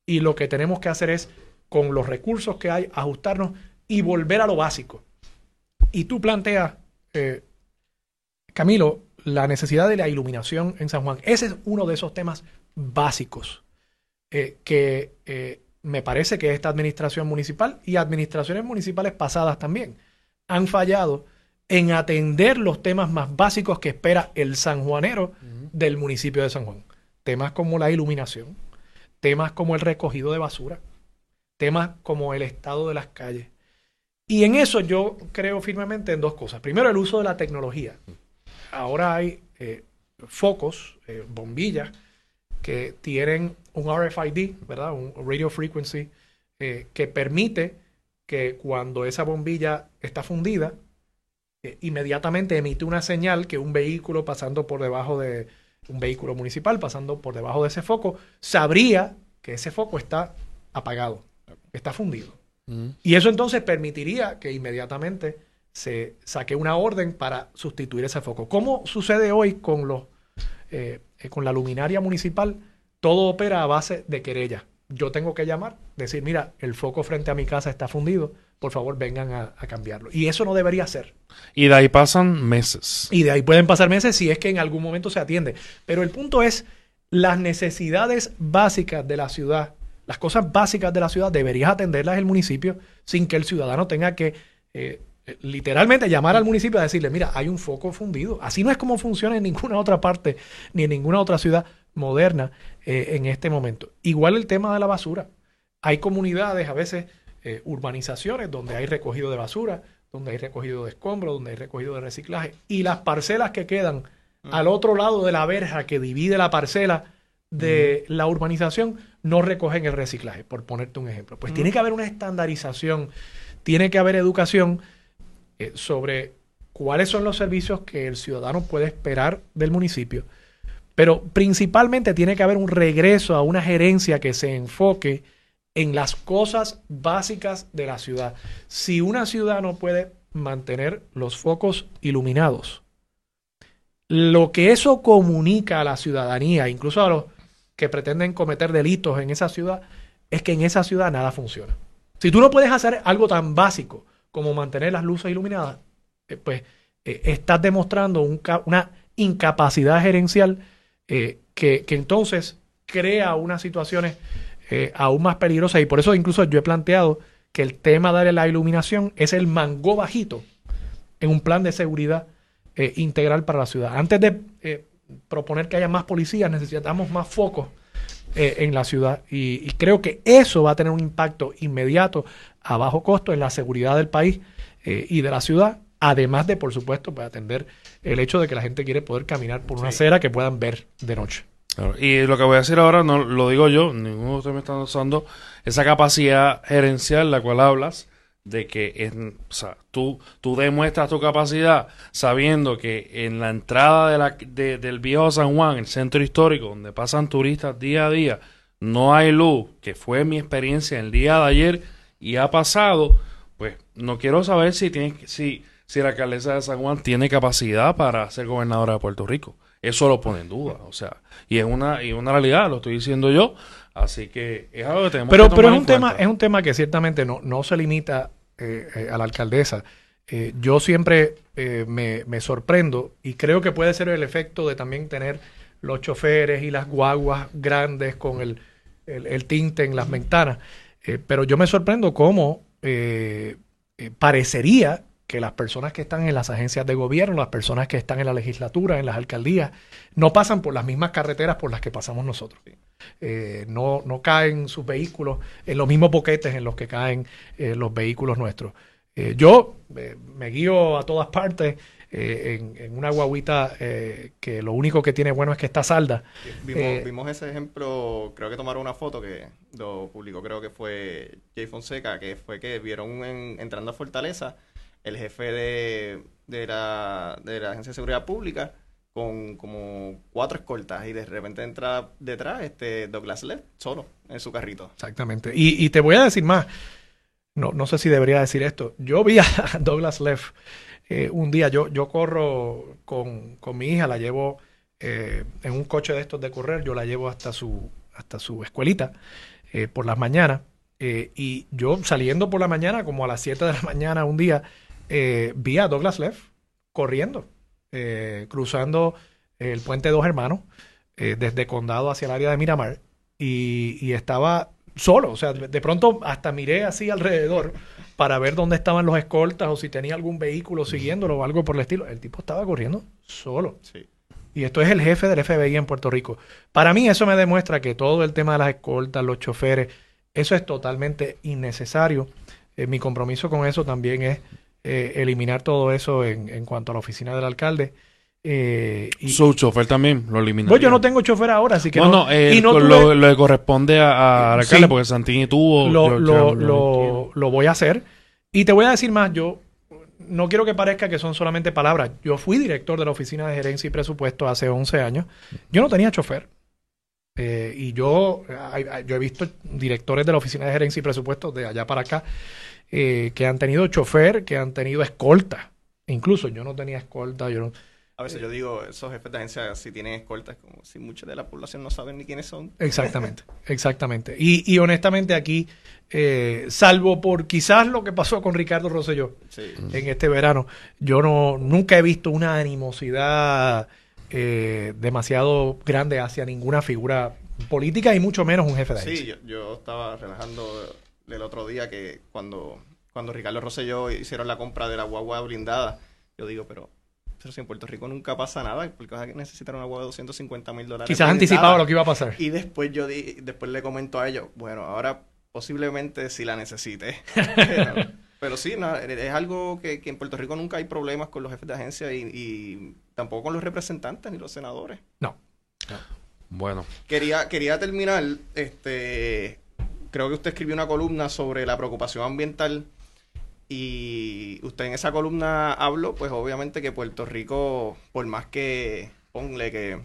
y lo que tenemos que hacer es, con los recursos que hay, ajustarnos y volver a lo básico. Y tú planteas, eh, Camilo, la necesidad de la iluminación en San Juan. Ese es uno de esos temas básicos eh, que eh, me parece que esta administración municipal y administraciones municipales pasadas también han fallado en atender los temas más básicos que espera el sanjuanero del municipio de San Juan. Temas como la iluminación, temas como el recogido de basura, temas como el estado de las calles. Y en eso yo creo firmemente en dos cosas. Primero, el uso de la tecnología. Ahora hay eh, focos, eh, bombillas, que tienen un RFID, ¿verdad? Un radio frequency, eh, que permite que cuando esa bombilla está fundida, inmediatamente emite una señal que un vehículo pasando por debajo de, un vehículo municipal pasando por debajo de ese foco, sabría que ese foco está apagado, está fundido. Mm. Y eso entonces permitiría que inmediatamente se saque una orden para sustituir ese foco. ¿Cómo sucede hoy con, los, eh, eh, con la luminaria municipal? Todo opera a base de querella. Yo tengo que llamar, decir, mira, el foco frente a mi casa está fundido, por favor vengan a, cambiarlo. Y eso no debería ser. Y de ahí pasan meses. Y de ahí pueden pasar meses si es que en algún momento se atiende. Pero el punto es, las necesidades básicas de la ciudad, las cosas básicas de la ciudad, deberías atenderlas el municipio sin que el ciudadano tenga que eh, literalmente llamar al municipio a decirle, mira, hay un foco fundido. Así no es como funciona en ninguna otra parte ni en ninguna otra ciudad moderna eh, en este momento. Igual el tema de la basura. Hay comunidades a veces eh, urbanizaciones donde hay recogido de basura, donde hay recogido de escombros, donde hay recogido de reciclaje. Y las parcelas que quedan al otro lado de la verja que divide la parcela de la urbanización no recogen el reciclaje, por ponerte un ejemplo. Pues tiene que haber una estandarización, tiene que haber educación eh, sobre cuáles son los servicios que el ciudadano puede esperar del municipio. Pero principalmente tiene que haber un regreso a una gerencia que se enfoque en las cosas básicas de la ciudad. Si una ciudad no puede mantener los focos iluminados, lo que eso comunica a la ciudadanía, incluso a los que pretenden cometer delitos en esa ciudad, es que en esa ciudad nada funciona. Si tú no puedes hacer algo tan básico como mantener las luces iluminadas, eh, pues eh, estás demostrando una incapacidad gerencial eh, que, que, entonces crea unas situaciones eh, aún más peligrosa y por eso incluso yo he planteado que el tema de la iluminación es el mango bajito en un plan de seguridad eh, integral para la ciudad. Antes de eh, proponer que haya más policías, necesitamos más focos en la ciudad y, creo que eso va a tener un impacto inmediato a bajo costo en la seguridad del país y de la ciudad, además de, por supuesto, pues, atender el hecho de que la gente quiere poder caminar por una acera que puedan ver de noche. Y lo que voy a decir ahora no lo digo yo, ninguno de ustedes me está usando esa capacidad gerencial la cual hablas de que o sea, tú, tú demuestras tu capacidad sabiendo que en la entrada de la, del viejo San Juan, el centro histórico, donde pasan turistas día a día, no hay luz, que fue mi experiencia el día de ayer y ha pasado, pues no quiero saber si, tiene, si, si la alcaldesa de San Juan tiene capacidad para ser gobernadora de Puerto Rico eso lo pone en duda. O sea, y es una, y una realidad, lo estoy diciendo yo. Así que es algo que tenemos pero, que Pero es un, tema, es un tema que ciertamente no, no se limita eh, eh, a la alcaldesa. Eh, yo siempre me, me, sorprendo y creo que puede ser el efecto de también tener los choferes y las guaguas grandes con el, el tinte en las ventanas. pero yo me sorprendo cómo parecería que las personas que están en las agencias de gobierno, las personas que están en la legislatura, en las alcaldías, no pasan por las mismas carreteras por las que pasamos nosotros. Eh, no, no caen sus vehículos en los mismos boquetes en los que caen eh, los vehículos nuestros. Eh, yo me guío a todas partes en, una guaguita que lo único que tiene bueno es que está salda. Vimos, vimos, ese ejemplo, creo que tomaron una foto que lo publicó, creo que fue Jay Fonseca, que fue que vieron entrando a Fortaleza el jefe de, de, la, de la Agencia de Seguridad Pública con como cuatro escoltas y de repente entra detrás este Douglas Leff solo en su carrito. Exactamente. Y, te voy a decir más. No, no sé si debería decir esto. Yo vi a (laughs) Douglas Leff eh, un día, yo, yo corro con, mi hija, la llevo eh, en un coche de estos de correr, yo la llevo hasta su, hasta su escuelita eh, por las mañanas. y yo saliendo por la mañana, como a las 7 de la mañana un día, vi a Douglas Leff corriendo eh, cruzando el puente Dos Hermanos, eh, desde Condado hacia el área de Miramar, y, estaba solo, o sea, de pronto hasta miré así alrededor para ver dónde estaban los escoltas o si tenía algún vehículo siguiéndolo o algo por el estilo. El tipo estaba corriendo solo. Y esto es el jefe del FBI en Puerto Rico. Para mí eso me demuestra que todo el tema de las escoltas, los choferes, eso es totalmente innecesario. Eh, mi compromiso con eso también es eh, eliminar todo eso en, en, cuanto a la oficina del alcalde. Eh, y, Su chofer también lo eliminó. Pues yo no tengo chofer ahora, así que no. y no lo, lo, corresponde al alcalde, porque Santini tuvo. Lo, lo, lo, voy a hacer. Y te voy a decir más, yo no quiero que parezca que son solamente palabras. Yo fui director de la Oficina de Gerencia y Presupuesto hace 11 años. Yo no tenía chofer. Eh, y yo, yo he visto directores de la Oficina de Gerencia y Presupuesto de allá para acá eh, que han tenido chofer, que han tenido escolta. Incluso yo no tenía escolta, yo A veces yo digo, esos jefes de agencia si tienen escoltas, como si mucha de la población no saben ni quiénes son. Exactamente, exactamente. Y, y honestamente aquí, eh, salvo por quizás lo que pasó con Ricardo Rosselló en este verano, yo no nunca he visto una animosidad eh, demasiado grande hacia ninguna figura política y mucho menos un jefe de agencia. Sí, yo estaba relajando el otro día que cuando, cuando Ricardo Rosselló hicieron la compra de la guagua blindada, yo digo, pero, pero si en Puerto Rico nunca pasa nada, porque vas a necesitar una guagua de 250 mil dólares. Quizás anticipado lo que iba a pasar. Y después yo di, después le comento a ellos, bueno, ahora posiblemente si la necesite. (laughs) pero, sí, es algo que, en Puerto Rico nunca hay problemas con los jefes de agencia y, y tampoco con los representantes ni los senadores. No. Bueno. Quería, quería terminar este creo que usted escribió una columna sobre la preocupación ambiental y usted en esa columna habló, pues obviamente que Puerto Rico, por más que ponle que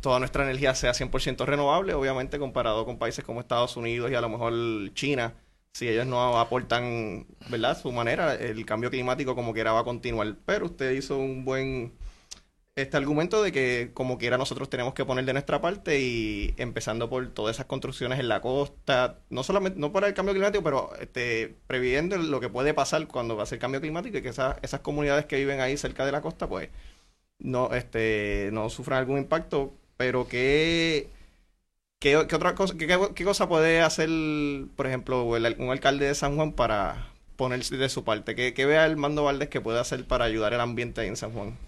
toda nuestra energía sea 100% renovable, obviamente comparado con países como Estados Unidos y a lo mejor China, si ellos no aportan, ¿verdad?, su manera, el cambio climático como quiera va a continuar. Pero usted hizo un buen este argumento de que como quiera nosotros tenemos que poner de nuestra parte y empezando por todas esas construcciones en la costa, no solamente no por el cambio climático, pero este, previendo lo que puede pasar cuando va a ser cambio climático y que esas, esas comunidades que viven ahí cerca de la costa pues no este no sufran algún impacto, pero que ¿Qué, otra cosa, qué, cosa puede hacer, por ejemplo, un alcalde de San Juan para poner de su parte? ¿Qué, qué vea el Mando Valdés que puede hacer para ayudar el ambiente ahí en San Juan?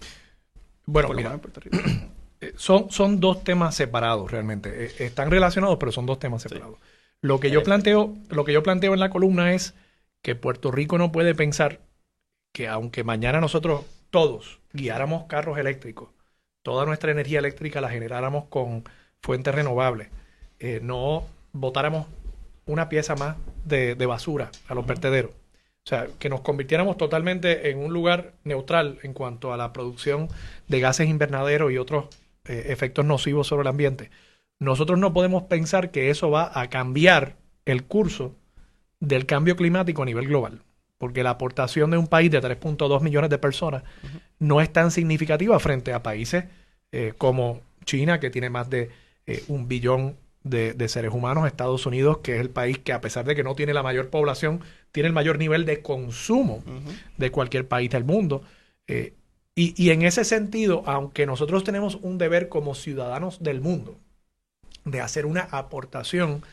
Bueno, (clears throat) eh, son, son dos temas separados realmente. Eh, están relacionados, pero son dos temas separados. Lo que yo planteo, lo que yo planteo en la columna es que Puerto Rico no puede pensar que aunque mañana nosotros todos guiáramos carros eléctricos, toda nuestra energía eléctrica la generáramos con fuentes renovables, eh, no botáramos una pieza más de, de basura a los vertederos o sea, que nos convirtiéramos totalmente en un lugar neutral en cuanto a la producción de gases invernaderos y otros eh, efectos nocivos sobre el ambiente. Nosotros no podemos pensar que eso va a cambiar el curso del cambio climático a nivel global, porque la aportación de un país de 3.2 millones de personas no es tan significativa frente a países eh, como China, que tiene más de eh, un billón de, seres humanos, Estados Unidos, que es el país que a pesar de que no tiene la mayor población, tiene el mayor nivel de consumo de cualquier país del mundo. Eh, y, en ese sentido, aunque nosotros tenemos un deber como ciudadanos del mundo de hacer una aportación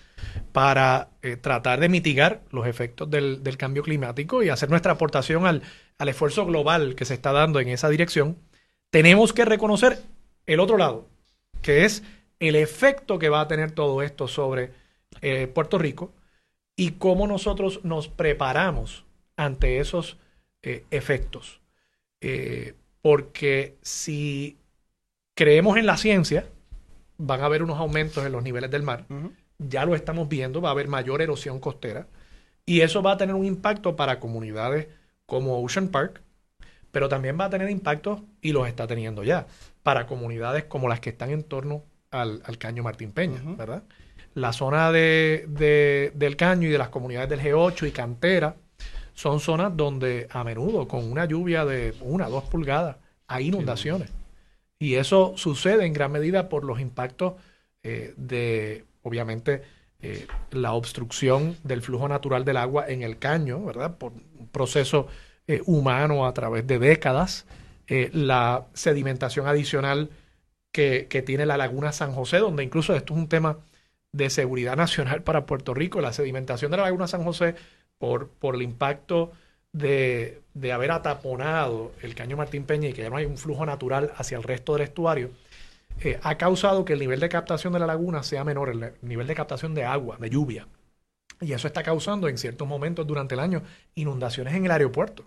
para eh, tratar de mitigar los efectos del, cambio climático y hacer nuestra aportación al, al esfuerzo global que se está dando en esa dirección, tenemos que reconocer el otro lado, que es el efecto que va a tener todo esto sobre eh, Puerto Rico y cómo nosotros nos preparamos ante esos eh, efectos. eh, porque si creemos en la ciencia, van a haber unos aumentos en los niveles del mar. Ya lo estamos viendo, va a haber mayor erosión costera. Y eso va a tener un impacto para comunidades como Ocean Park, pero también va a tener impactos, y los está teniendo ya, para comunidades como las que están en torno al, Caño Martín Peña, ¿verdad? La zona de, del Caño y de las comunidades del G8 y Cantera son zonas donde a menudo, con una lluvia de una, dos pulgadas, hay inundaciones. Y eso sucede en gran medida por los impactos eh, de, obviamente, eh, la obstrucción del flujo natural del agua en el caño, ¿verdad? Por un proceso eh, humano a través de décadas, la sedimentación adicional que, que, tiene la laguna San José, donde incluso esto es un tema de seguridad nacional para Puerto Rico, la sedimentación de la laguna San José por, por el impacto de, haber ataponado el caño Martín Peña y que ya no hay un flujo natural hacia el resto del estuario, eh, ha causado que el nivel de captación de la laguna sea menor, el nivel de captación de agua, de lluvia. Y eso está causando en ciertos momentos durante el año inundaciones en el aeropuerto,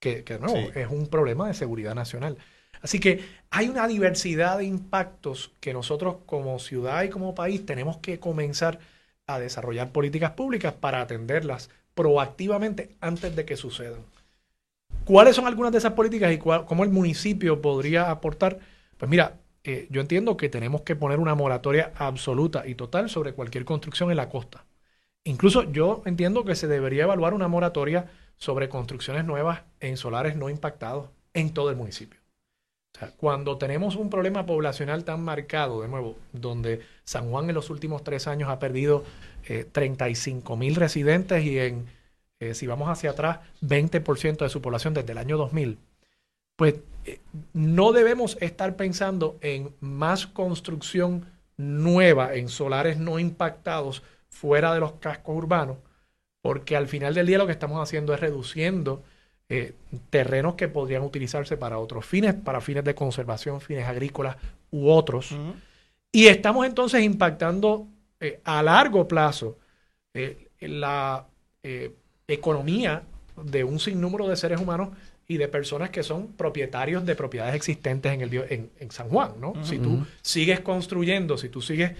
que, que no, es un problema de seguridad nacional. Así que hay una diversidad de impactos que nosotros como ciudad y como país tenemos que comenzar a desarrollar políticas públicas para atenderlas proactivamente antes de que sucedan. ¿Cuáles son algunas de esas políticas y cómo el municipio podría aportar? Pues mira, eh, yo entiendo que tenemos que poner una moratoria absoluta y total sobre cualquier construcción en la costa. Incluso yo entiendo que se debería evaluar una moratoria sobre construcciones nuevas en solares no impactados en todo el municipio. Cuando tenemos un problema poblacional tan marcado, de nuevo, donde San Juan en los últimos tres años ha perdido 35 eh, mil residentes y en, eh, si vamos hacia atrás, 20% de su población desde el año 2000, pues eh, no debemos estar pensando en más construcción nueva en solares no impactados fuera de los cascos urbanos, porque al final del día lo que estamos haciendo es reduciendo terrenos que podrían utilizarse para otros fines, para fines de conservación, fines agrícolas u otros. Y estamos entonces impactando eh, a largo plazo eh, la eh, economía de un sinnúmero de seres humanos y de personas que son propietarios de propiedades existentes en, el, en, San Juan. ¿no? Si tú sigues construyendo, si tú sigues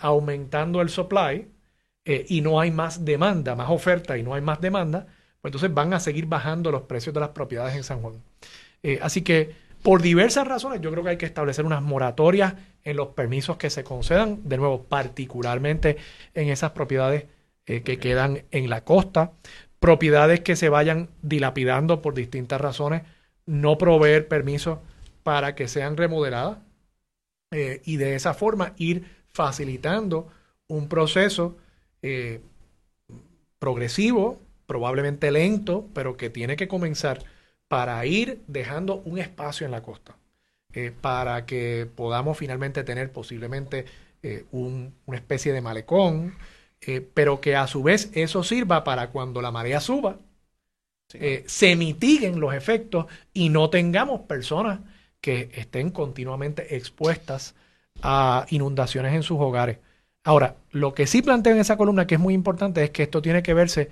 aumentando el supply y no hay más demanda, más oferta y no hay más demanda, pues entonces van a seguir bajando los precios de las propiedades en San Juan. así que por diversas razones, yo creo que hay que establecer unas moratorias en los permisos que se concedan, de nuevo, particularmente en esas propiedades eh, que quedan en la costa, propiedades que se vayan dilapidando por distintas razones, no proveer permisos para que sean remodeladas eh, y de esa forma ir facilitando un proceso eh, progresivo, probablemente lento, pero que tiene que comenzar para ir dejando un espacio en la costa, eh, para que podamos finalmente tener posiblemente eh, una especie de malecón, eh, pero que a su vez eso sirva para cuando la marea suba, se mitiguen los efectos y no tengamos personas que estén continuamente expuestas a inundaciones en sus hogares. Ahora, lo que sí planteo en esa columna que es muy importante es que esto tiene que verse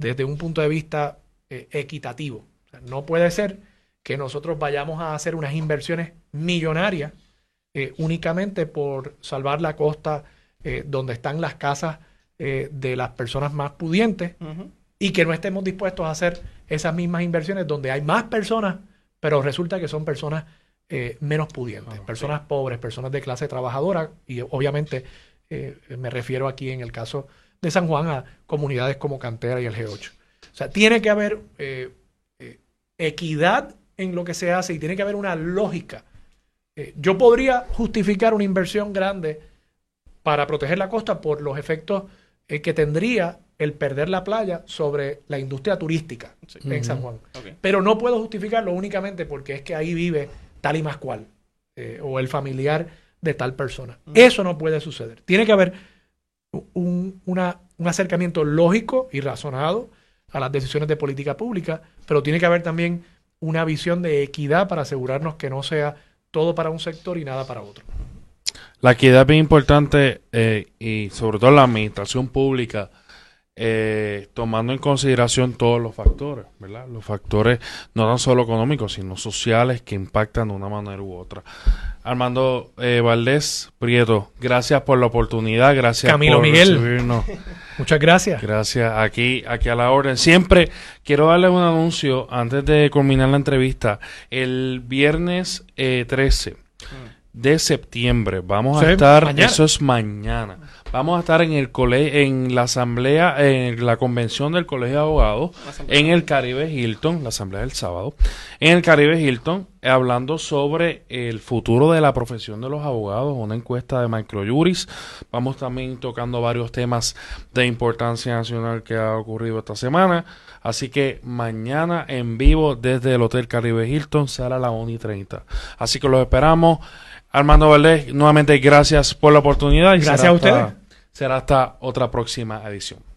desde un punto de vista equitativo. No puede ser que nosotros vayamos a hacer unas inversiones millonarias eh, únicamente por salvar la costa eh, donde están las casas eh, de las personas más pudientes y que no estemos dispuestos a hacer esas mismas inversiones donde hay más personas, pero resulta que son personas menos pudientes, personas pobres, personas de clase trabajadora. Y obviamente me refiero aquí en el caso de San Juan a comunidades como Cantera y el G8. O sea, tiene que haber equidad en lo que se hace y tiene que haber una lógica. Eh, yo podría justificar una inversión grande para proteger la costa por los efectos eh, que tendría el perder la playa sobre la industria turística en San Juan. Pero no puedo justificarlo únicamente porque es que ahí vive tal y más cual, eh, o el familiar de tal persona. Eso no puede suceder. Tiene que haber un, un acercamiento lógico y razonado a las decisiones de política pública, pero tiene que haber también una visión de equidad para asegurarnos que no sea todo para un sector y nada para otro. La equidad es bien importante eh, y sobre todo la administración pública eh, tomando en consideración todos los factores, ¿verdad? Los factores no tan solo económicos, sino sociales que impactan de una manera u otra. Armando eh, Valdés Prieto, gracias por la oportunidad, gracias Camilo por Miguel. recibirnos. (laughs) Muchas gracias. Gracias, aquí, aquí a la orden. Siempre quiero darles un anuncio antes de culminar la entrevista. El viernes eh, 13 de septiembre vamos Sí, a estar, mañana. eso es mañana. Vamos a estar en el cole, en la asamblea, en la convención del Colegio de Abogados, en el Caribe Hilton, la asamblea del sábado, en el Caribe Hilton, hablando sobre el futuro de la profesión de los abogados, una encuesta de Microjuris. Vamos también tocando varios temas de importancia nacional que ha ocurrido esta semana. Así que mañana en vivo desde el Hotel Caribe Hilton será a las 1 y 30. Así que los esperamos. Armando Valdés, nuevamente gracias por la oportunidad. y Gracias a hasta- ustedes. Será hasta otra próxima edición.